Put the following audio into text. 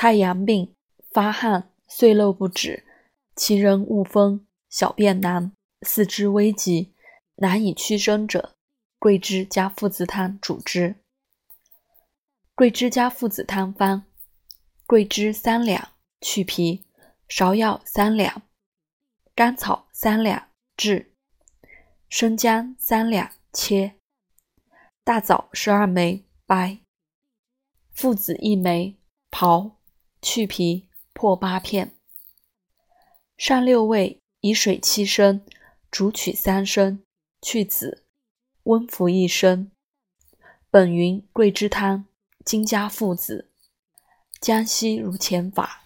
太阳病，发汗，碎漏不止，其人恶风，小便难，四肢危急，难以屈伸者，桂枝加附子汤主之。桂枝加附子汤方：桂枝三两，去皮；芍药三两，甘草三两，炙；生姜三两，切；大枣十二枚，掰；附子一枚，刨。去皮，破八片。上六味，以水七升，煮取三升，去籽，温服一升。本云桂枝汤，今加附子。江西如前法。